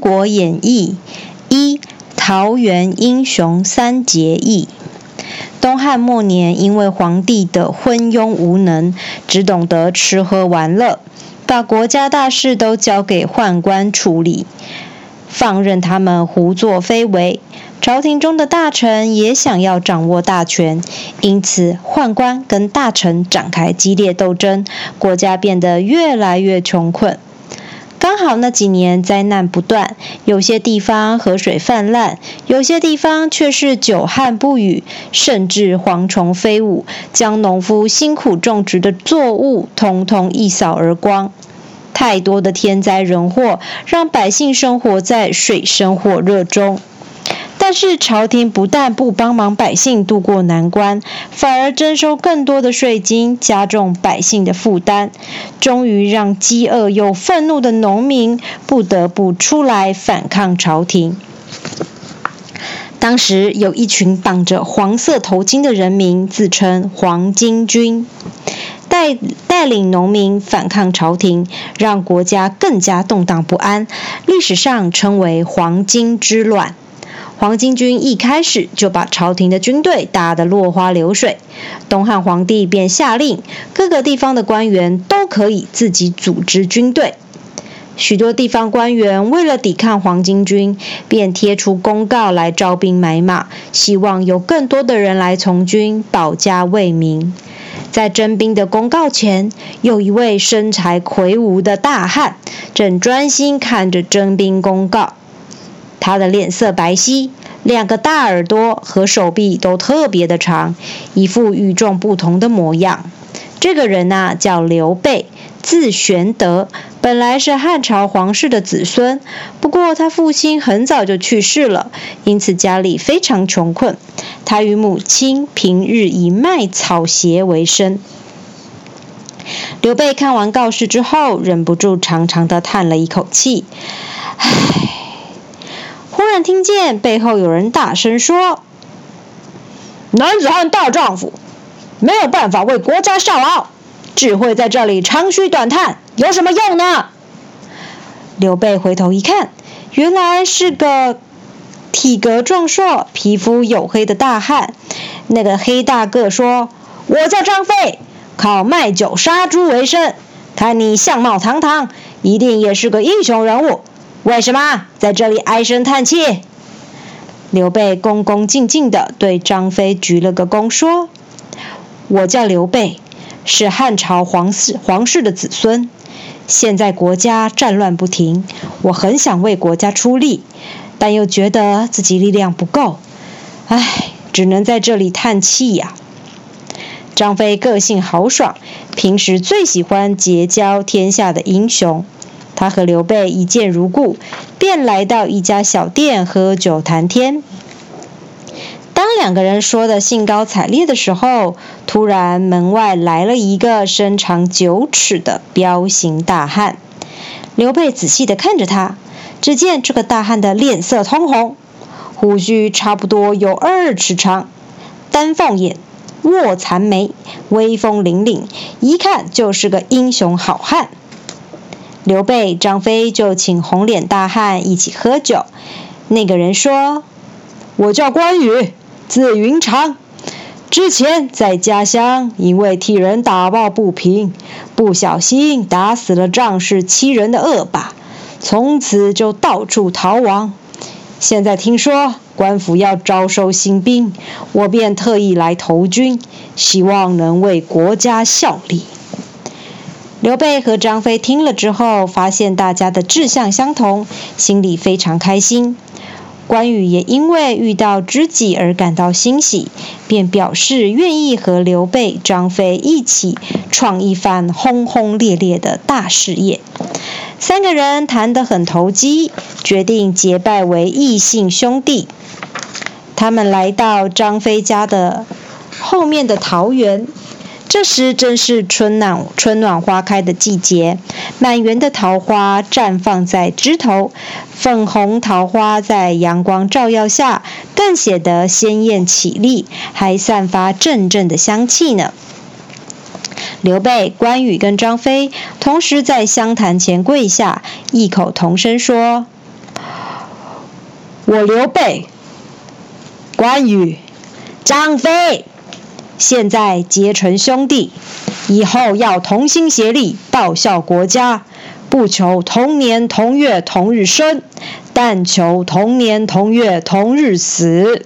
国演义》一桃园英雄三结义。东汉末年，因为皇帝的昏庸无能，只懂得吃喝玩乐，把国家大事都交给宦官处理，放任他们胡作非为。朝廷中的大臣也想要掌握大权，因此宦官跟大臣展开激烈斗争，国家变得越来越穷困。刚好那几年灾难不断，有些地方河水泛滥，有些地方却是久旱不雨，甚至蝗虫飞舞，将农夫辛苦种植的作物通通一扫而光。太多的天灾人祸，让百姓生活在水深火热中。但是朝廷不但不帮忙百姓渡过难关，反而征收更多的税金，加重百姓的负担，终于让饥饿又愤怒的农民不得不出来反抗朝廷。当时有一群绑着黄色头巾的人民，自称黄巾军，带带领农民反抗朝廷，让国家更加动荡不安，历史上称为黄巾之乱。黄巾军一开始就把朝廷的军队打得落花流水，东汉皇帝便下令，各个地方的官员都可以自己组织军队。许多地方官员为了抵抗黄巾军，便贴出公告来招兵买马，希望有更多的人来从军，保家卫民。在征兵的公告前，有一位身材魁梧的大汉，正专心看着征兵公告。他的脸色白皙，两个大耳朵和手臂都特别的长，一副与众不同的模样。这个人呐，叫刘备，字玄德，本来是汉朝皇室的子孙，不过他父亲很早就去世了，因此家里非常穷困。他与母亲平日以卖草鞋为生。刘备看完告示之后，忍不住长长的叹了一口气，唉。听见背后有人大声说：“男子汉大丈夫，没有办法为国家效劳，只会在这里长吁短叹，有什么用呢？”刘备回头一看，原来是个体格壮硕、皮肤黝黑的大汉。那个黑大个说：“我叫张飞，靠卖酒杀猪为生。看你相貌堂堂，一定也是个英雄人物。”为什么在这里唉声叹气？刘备恭恭敬敬地对张飞鞠了个躬，说：“我叫刘备，是汉朝皇室皇室的子孙。现在国家战乱不停，我很想为国家出力，但又觉得自己力量不够，唉，只能在这里叹气呀。”张飞个性豪爽，平时最喜欢结交天下的英雄。他和刘备一见如故，便来到一家小店喝酒谈天。当两个人说的兴高采烈的时候，突然门外来了一个身长九尺的彪形大汉。刘备仔细地看着他，只见这个大汉的脸色通红，胡须差不多有二尺长，丹凤眼，卧蚕眉，威风凛凛，一看就是个英雄好汉。刘备、张飞就请红脸大汉一起喝酒。那个人说：“我叫关羽，字云长。之前在家乡，因为替人打抱不平，不小心打死了仗势欺人的恶霸，从此就到处逃亡。现在听说官府要招收新兵，我便特意来投军，希望能为国家效力。”刘备和张飞听了之后，发现大家的志向相同，心里非常开心。关羽也因为遇到知己而感到欣喜，便表示愿意和刘备、张飞一起创一番轰轰烈烈的大事业。三个人谈得很投机，决定结拜为异姓兄弟。他们来到张飞家的后面的桃园。这时正是春暖春暖花开的季节，满园的桃花绽放在枝头，粉红桃花在阳光照耀下更显得鲜艳绮丽，还散发阵阵的香气呢。刘备、关羽跟张飞同时在香坛前跪下，异口同声说：“我刘备、关羽、张飞，现在结成兄弟，以后要同心协力，报效国家，不求同年同月同日生，但求同年同月同日死。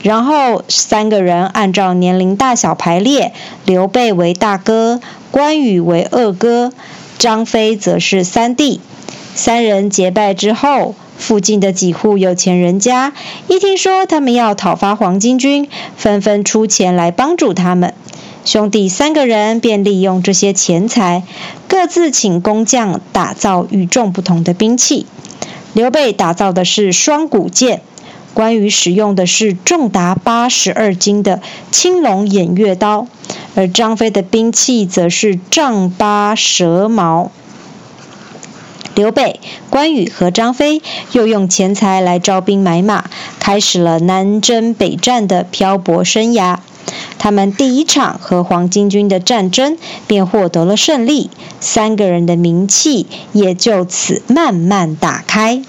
然后三个人按照年龄大小排列，刘备为大哥，关羽为二哥，张飞则是三弟。三人结拜之后，附近的几户有钱人家一听说他们要讨伐黄巾军，纷纷出钱来帮助他们。兄弟三个人便利用这些钱财，各自请工匠打造与众不同的兵器。刘备打造的是双股剑，关羽使用的是重达八十二斤的青龙偃月刀，而张飞的兵器则是丈八蛇矛。刘备、关羽和张飞又用钱财来招兵买马，开始了南征北战的漂泊生涯。他们第一场和黄巾军的战争便获得了胜利，三个人的名气也就此慢慢打开。